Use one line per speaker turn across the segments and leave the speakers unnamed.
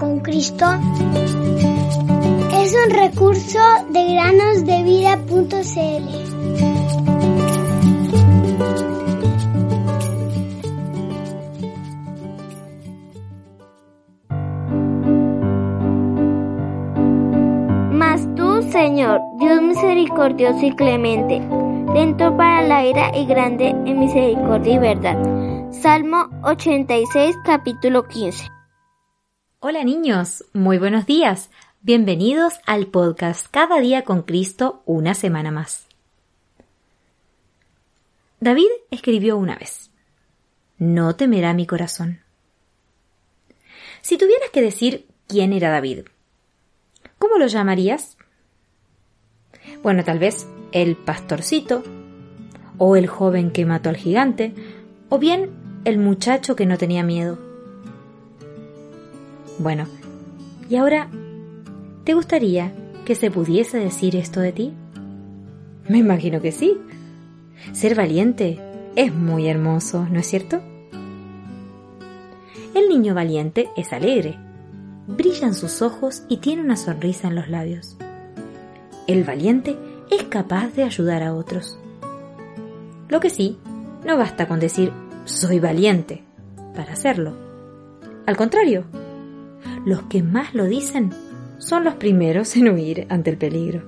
con Cristo es un recurso de granosdevida.cl.
Mas tú, Señor, Dios misericordioso y clemente, lento para la ira y grande en misericordia y verdad. Salmo 86, capítulo 15.
Hola niños, muy buenos días. Bienvenidos al podcast Cada día con Cristo, una semana más. David escribió una vez, No temerá mi corazón. Si tuvieras que decir quién era David, ¿cómo lo llamarías? Bueno, tal vez el pastorcito, o el joven que mató al gigante, o bien el muchacho que no tenía miedo. Bueno, ¿y ahora te gustaría que se pudiese decir esto de ti? Me imagino que sí. Ser valiente es muy hermoso, ¿no es cierto? El niño valiente es alegre, brillan sus ojos y tiene una sonrisa en los labios. El valiente es capaz de ayudar a otros. Lo que sí, no basta con decir soy valiente para hacerlo. Al contrario, los que más lo dicen son los primeros en huir ante el peligro.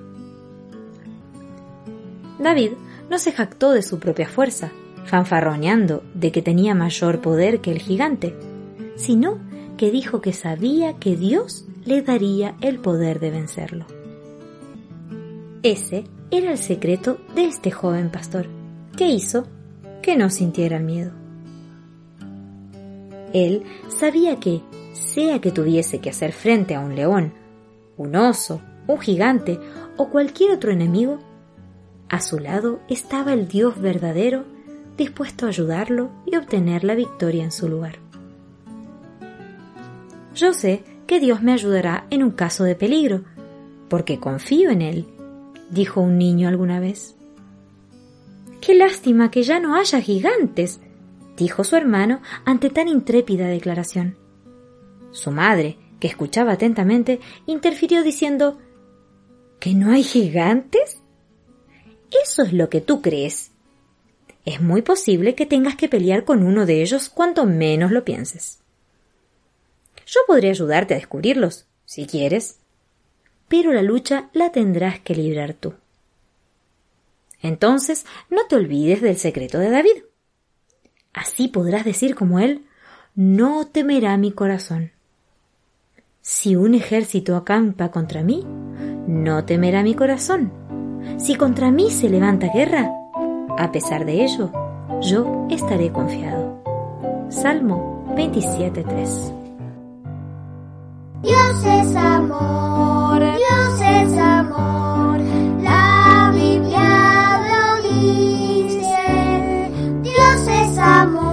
David no se jactó de su propia fuerza, fanfarroneando de que tenía mayor poder que el gigante, sino que dijo que sabía que Dios le daría el poder de vencerlo. Ese era el secreto de este joven pastor, que hizo que no sintiera miedo. Él sabía que sea que tuviese que hacer frente a un león, un oso, un gigante o cualquier otro enemigo, a su lado estaba el Dios verdadero dispuesto a ayudarlo y obtener la victoria en su lugar. Yo sé que Dios me ayudará en un caso de peligro, porque confío en Él, dijo un niño alguna vez. Qué lástima que ya no haya gigantes, dijo su hermano ante tan intrépida declaración. Su madre, que escuchaba atentamente, interfirió diciendo ¿Que no hay gigantes? Eso es lo que tú crees. Es muy posible que tengas que pelear con uno de ellos cuanto menos lo pienses. Yo podré ayudarte a descubrirlos, si quieres, pero la lucha la tendrás que librar tú. Entonces, no te olvides del secreto de David. Así podrás decir como él, no temerá mi corazón. Si un ejército acampa contra mí, no temerá mi corazón. Si contra mí se levanta guerra, a pesar de ello, yo estaré confiado. Salmo 27.3
Dios es amor, Dios es amor, la Biblia lo dice. Dios es amor,